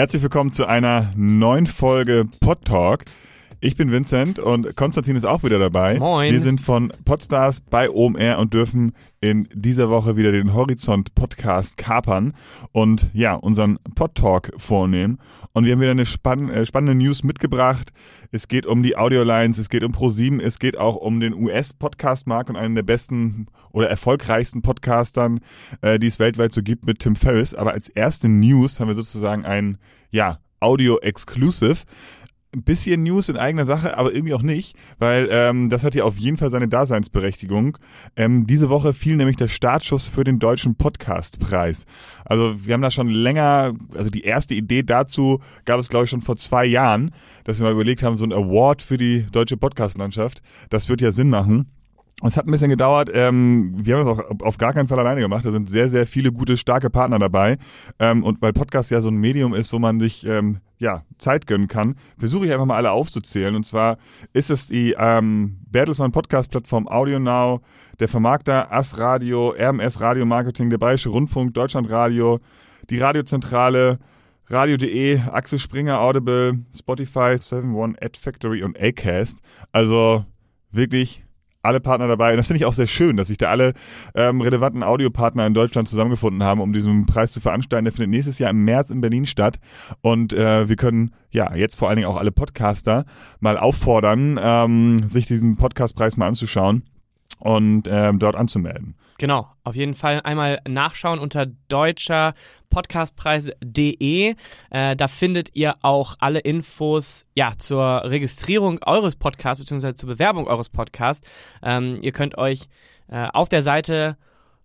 Herzlich willkommen zu einer neuen Folge Pod Talk. Ich bin Vincent und Konstantin ist auch wieder dabei. Moin. Wir sind von Podstars bei OMR und dürfen in dieser Woche wieder den Horizont Podcast kapern und ja, unseren Pod Talk vornehmen. Und wir haben wieder eine spann äh, spannende News mitgebracht. Es geht um die Audiolines, es geht um ProSieben, es geht auch um den US-Podcast-Markt und einen der besten oder erfolgreichsten Podcastern, äh, die es weltweit so gibt mit Tim Ferriss. Aber als erste News haben wir sozusagen ein, ja, Audio-Exclusive ein bisschen News in eigener Sache, aber irgendwie auch nicht, weil ähm, das hat ja auf jeden Fall seine Daseinsberechtigung. Ähm, diese Woche fiel nämlich der Startschuss für den deutschen Podcastpreis. Also wir haben da schon länger, also die erste Idee dazu gab es glaube ich schon vor zwei Jahren, dass wir mal überlegt haben, so ein Award für die deutsche Podcastlandschaft. Das wird ja Sinn machen. Es hat ein bisschen gedauert. Ähm, wir haben das auch auf gar keinen Fall alleine gemacht. Da sind sehr, sehr viele gute, starke Partner dabei. Ähm, und weil Podcast ja so ein Medium ist, wo man sich ähm, ja, Zeit gönnen kann, versuche ich einfach mal alle aufzuzählen. Und zwar ist es die ähm, Bertelsmann Podcast-Plattform AudioNow, der Vermarkter AS Radio, RMS Radio Marketing, der Bayerische Rundfunk, Deutschlandradio, die Radiozentrale, Radio.de, Axel Springer, Audible, Spotify, 7-One, Ad Factory und Acast. Also wirklich alle Partner dabei. Und das finde ich auch sehr schön, dass sich da alle ähm, relevanten Audiopartner in Deutschland zusammengefunden haben, um diesen Preis zu veranstalten. Der findet nächstes Jahr im März in Berlin statt. Und äh, wir können ja jetzt vor allen Dingen auch alle Podcaster mal auffordern, ähm, sich diesen Podcastpreis mal anzuschauen und ähm, dort anzumelden. Genau, auf jeden Fall einmal nachschauen unter deutscher Podcastpreis.de. Äh, da findet ihr auch alle Infos ja, zur Registrierung eures Podcasts bzw. zur Bewerbung eures Podcasts. Ähm, ihr könnt euch äh, auf der Seite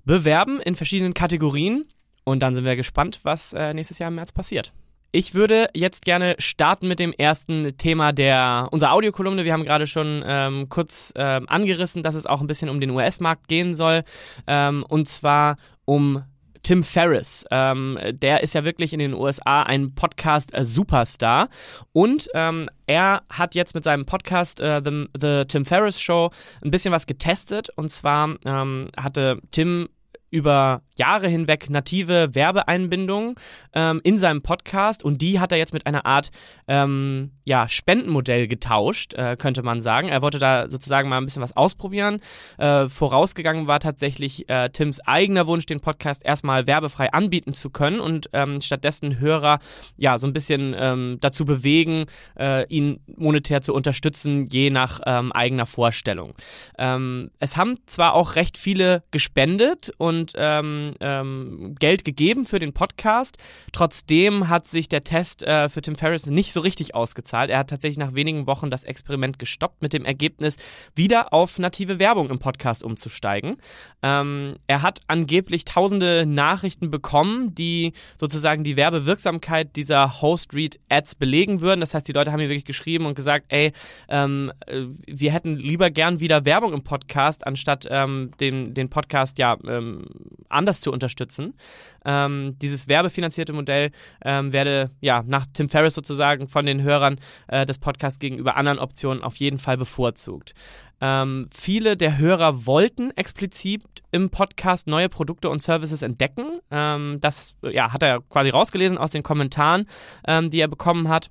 bewerben in verschiedenen Kategorien und dann sind wir gespannt, was äh, nächstes Jahr im März passiert. Ich würde jetzt gerne starten mit dem ersten Thema der unserer Audiokolumne. Wir haben gerade schon ähm, kurz ähm, angerissen, dass es auch ein bisschen um den US-Markt gehen soll. Ähm, und zwar um Tim Ferriss. Ähm, der ist ja wirklich in den USA ein Podcast-Superstar. Und ähm, er hat jetzt mit seinem Podcast äh, The, The, Tim Ferriss Show ein bisschen was getestet. Und zwar ähm, hatte Tim über Jahre hinweg native Werbeeinbindungen ähm, in seinem Podcast und die hat er jetzt mit einer Art ähm, ja, Spendenmodell getauscht, äh, könnte man sagen. Er wollte da sozusagen mal ein bisschen was ausprobieren. Äh, vorausgegangen war tatsächlich äh, Tims eigener Wunsch, den Podcast erstmal werbefrei anbieten zu können und ähm, stattdessen Hörer ja so ein bisschen ähm, dazu bewegen, äh, ihn monetär zu unterstützen, je nach ähm, eigener Vorstellung. Ähm, es haben zwar auch recht viele gespendet und ähm, ähm, Geld gegeben für den Podcast, trotzdem hat sich der Test äh, für Tim Ferriss nicht so richtig ausgezahlt. Er hat tatsächlich nach wenigen Wochen das Experiment gestoppt mit dem Ergebnis, wieder auf native Werbung im Podcast umzusteigen. Ähm, er hat angeblich tausende Nachrichten bekommen, die sozusagen die Werbewirksamkeit dieser Host Read Ads belegen würden. Das heißt, die Leute haben mir wirklich geschrieben und gesagt, ey, ähm, äh, wir hätten lieber gern wieder Werbung im Podcast, anstatt ähm, den, den Podcast ja ähm, anders zu unterstützen. Ähm, dieses werbefinanzierte Modell ähm, werde ja nach Tim Ferriss sozusagen von den Hörern äh, des Podcasts gegenüber anderen Optionen auf jeden Fall bevorzugt. Ähm, viele der Hörer wollten explizit im Podcast neue Produkte und Services entdecken. Ähm, das ja, hat er quasi rausgelesen aus den Kommentaren, ähm, die er bekommen hat.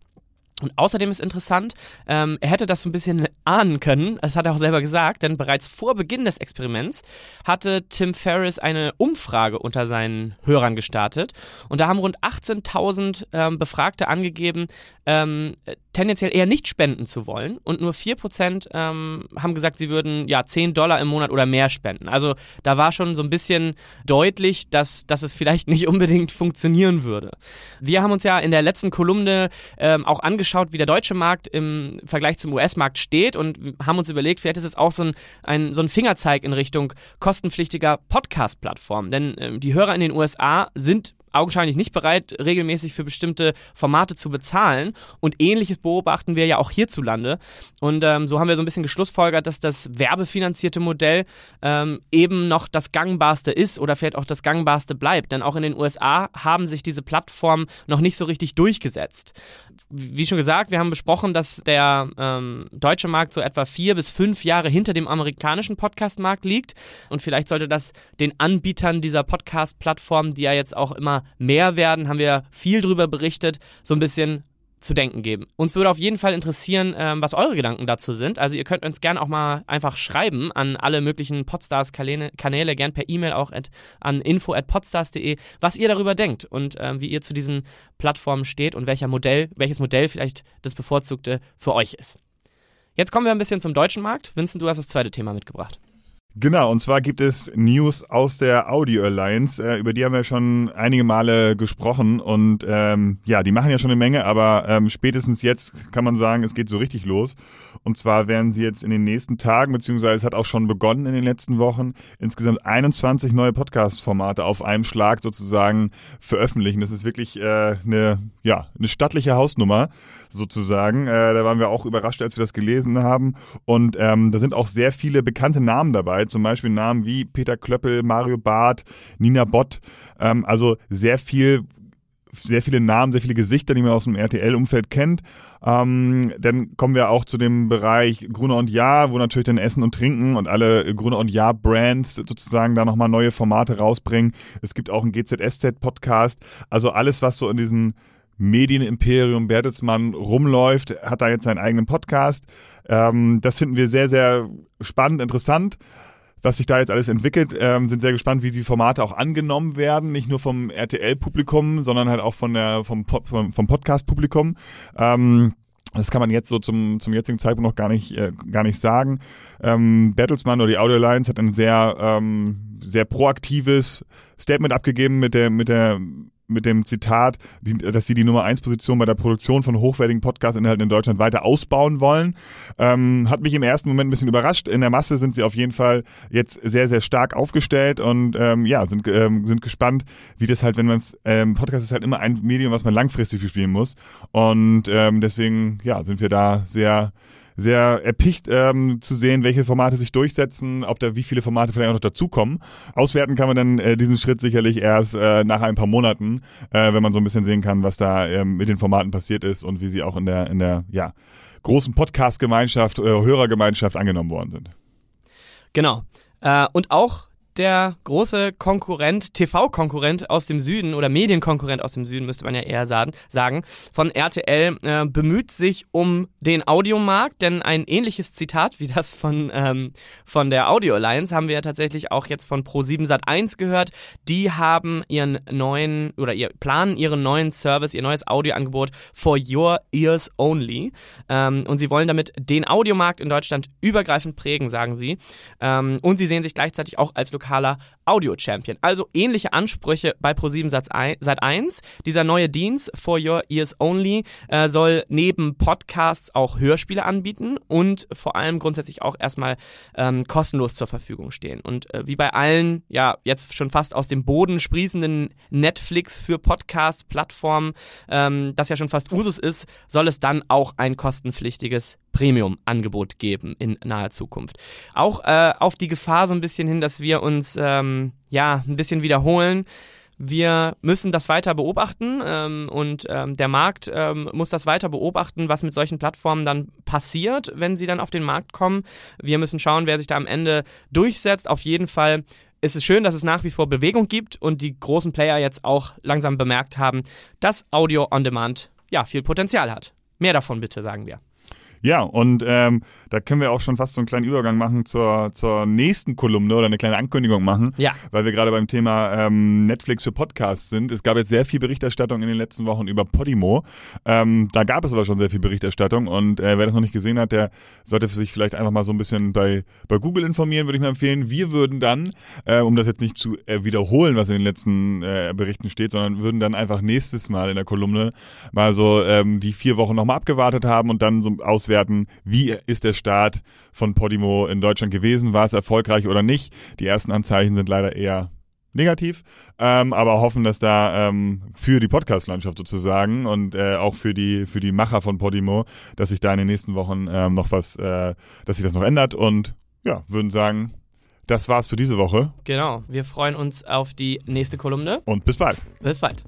Und außerdem ist interessant, ähm, er hätte das so ein bisschen ahnen können, das hat er auch selber gesagt, denn bereits vor Beginn des Experiments hatte Tim Ferriss eine Umfrage unter seinen Hörern gestartet. Und da haben rund 18.000 ähm, Befragte angegeben, ähm, tendenziell eher nicht spenden zu wollen und nur 4% ähm, haben gesagt, sie würden ja 10 Dollar im Monat oder mehr spenden. Also da war schon so ein bisschen deutlich, dass, dass es vielleicht nicht unbedingt funktionieren würde. Wir haben uns ja in der letzten Kolumne ähm, auch angeschaut, wie der deutsche Markt im Vergleich zum US-Markt steht und haben uns überlegt, vielleicht ist es auch so ein, ein, so ein Fingerzeig in Richtung kostenpflichtiger Podcast-Plattform. Denn ähm, die Hörer in den USA sind augenscheinlich nicht bereit, regelmäßig für bestimmte Formate zu bezahlen. Und ähnliches beobachten wir ja auch hierzulande. Und ähm, so haben wir so ein bisschen geschlussfolgert, dass das werbefinanzierte Modell ähm, eben noch das gangbarste ist oder vielleicht auch das gangbarste bleibt. Denn auch in den USA haben sich diese Plattformen noch nicht so richtig durchgesetzt. Wie schon gesagt, wir haben besprochen, dass der ähm, deutsche Markt so etwa vier bis fünf Jahre hinter dem amerikanischen Podcast-Markt liegt. Und vielleicht sollte das den Anbietern dieser Podcast-Plattformen, die ja jetzt auch immer mehr werden, haben wir viel drüber berichtet, so ein bisschen zu denken geben. Uns würde auf jeden Fall interessieren, ähm, was eure Gedanken dazu sind. Also ihr könnt uns gerne auch mal einfach schreiben an alle möglichen Podstars-Kanäle, Kanäle, gern per E-Mail auch at, an info@podstars.de, was ihr darüber denkt und ähm, wie ihr zu diesen Plattformen steht und welcher Modell, welches Modell vielleicht das bevorzugte für euch ist. Jetzt kommen wir ein bisschen zum deutschen Markt. Vincent, du hast das zweite Thema mitgebracht. Genau, und zwar gibt es News aus der Audio Alliance, äh, über die haben wir schon einige Male gesprochen und ähm, ja, die machen ja schon eine Menge, aber ähm, spätestens jetzt kann man sagen, es geht so richtig los. Und zwar werden sie jetzt in den nächsten Tagen, beziehungsweise es hat auch schon begonnen in den letzten Wochen, insgesamt 21 neue Podcast-Formate auf einem Schlag sozusagen veröffentlichen. Das ist wirklich äh, eine, ja, eine stattliche Hausnummer sozusagen. Äh, da waren wir auch überrascht, als wir das gelesen haben. Und ähm, da sind auch sehr viele bekannte Namen dabei, zum Beispiel Namen wie Peter Klöppel, Mario Barth, Nina Bott. Ähm, also sehr viel sehr viele Namen, sehr viele Gesichter, die man aus dem RTL-Umfeld kennt. Ähm, dann kommen wir auch zu dem Bereich Gruner und Ja, wo natürlich dann Essen und Trinken und alle Gruner und Ja-Brands sozusagen da nochmal neue Formate rausbringen. Es gibt auch einen GZSZ-Podcast. Also alles, was so in diesen Medienimperium Bertelsmann rumläuft, hat da jetzt seinen eigenen Podcast. Ähm, das finden wir sehr, sehr spannend, interessant was sich da jetzt alles entwickelt. Ähm, sind sehr gespannt, wie die Formate auch angenommen werden, nicht nur vom RTL-Publikum, sondern halt auch von der vom, vom, vom Podcast-Publikum. Ähm, das kann man jetzt so zum, zum jetzigen Zeitpunkt noch gar nicht, äh, gar nicht sagen. Ähm, Bertelsmann oder die Audio Alliance hat ein sehr, ähm, sehr proaktives Statement abgegeben mit der, mit der mit dem Zitat, dass sie die Nummer 1 Position bei der Produktion von hochwertigen Podcast-Inhalten in Deutschland weiter ausbauen wollen. Ähm, hat mich im ersten Moment ein bisschen überrascht. In der Masse sind sie auf jeden Fall jetzt sehr, sehr stark aufgestellt und ähm, ja, sind, ähm, sind gespannt, wie das halt, wenn man es, ähm, Podcast ist halt immer ein Medium, was man langfristig bespielen muss. Und ähm, deswegen, ja, sind wir da sehr sehr erpicht ähm, zu sehen, welche Formate sich durchsetzen, ob da wie viele Formate vielleicht auch noch dazukommen. Auswerten kann man dann äh, diesen Schritt sicherlich erst äh, nach ein paar Monaten, äh, wenn man so ein bisschen sehen kann, was da ähm, mit den Formaten passiert ist und wie sie auch in der in der ja großen Podcast-Gemeinschaft, äh, Hörergemeinschaft angenommen worden sind. Genau. Äh, und auch der große Konkurrent, TV-Konkurrent aus dem Süden oder Medienkonkurrent aus dem Süden, müsste man ja eher sagen, von RTL äh, bemüht sich um den Audiomarkt, denn ein ähnliches Zitat wie das von, ähm, von der Audio Alliance haben wir ja tatsächlich auch jetzt von Pro7 Sat1 gehört. Die haben ihren neuen oder ihr planen ihren neuen Service, ihr neues Audioangebot for your ears only. Ähm, und sie wollen damit den Audiomarkt in Deutschland übergreifend prägen, sagen sie. Ähm, und sie sehen sich gleichzeitig auch als lokaler Audio-Champion. Also ähnliche Ansprüche bei Pro7 Sat 1. Dieser neue Dienst For Your Ears Only äh, soll neben Podcasts auch Hörspiele anbieten und vor allem grundsätzlich auch erstmal ähm, kostenlos zur Verfügung stehen. Und äh, wie bei allen, ja, jetzt schon fast aus dem Boden sprießenden Netflix für Podcast-Plattformen, ähm, das ja schon fast Usus ist, soll es dann auch ein kostenpflichtiges Premium-Angebot geben in naher Zukunft. Auch äh, auf die Gefahr so ein bisschen hin, dass wir uns ähm, ja ein bisschen wiederholen. Wir müssen das weiter beobachten ähm, und ähm, der Markt ähm, muss das weiter beobachten, was mit solchen Plattformen dann passiert, wenn sie dann auf den Markt kommen. Wir müssen schauen, wer sich da am Ende durchsetzt. Auf jeden Fall ist es schön, dass es nach wie vor Bewegung gibt und die großen Player jetzt auch langsam bemerkt haben, dass Audio on Demand ja viel Potenzial hat. Mehr davon bitte, sagen wir. Ja, und ähm, da können wir auch schon fast so einen kleinen Übergang machen zur, zur nächsten Kolumne oder eine kleine Ankündigung machen, ja. weil wir gerade beim Thema ähm, Netflix für Podcasts sind. Es gab jetzt sehr viel Berichterstattung in den letzten Wochen über Podimo. Ähm, da gab es aber schon sehr viel Berichterstattung und äh, wer das noch nicht gesehen hat, der sollte für sich vielleicht einfach mal so ein bisschen bei, bei Google informieren, würde ich mir empfehlen. Wir würden dann, äh, um das jetzt nicht zu äh, wiederholen, was in den letzten äh, Berichten steht, sondern würden dann einfach nächstes Mal in der Kolumne mal so ähm, die vier Wochen nochmal abgewartet haben und dann so auswerten, auswerten, wie ist der Start von Podimo in Deutschland gewesen, war es erfolgreich oder nicht. Die ersten Anzeichen sind leider eher negativ, ähm, aber hoffen, dass da ähm, für die Podcast-Landschaft sozusagen und äh, auch für die für die Macher von Podimo, dass sich da in den nächsten Wochen ähm, noch was, äh, dass sich das noch ändert und ja, würden sagen, das war's für diese Woche. Genau, wir freuen uns auf die nächste Kolumne und bis bald. Bis bald.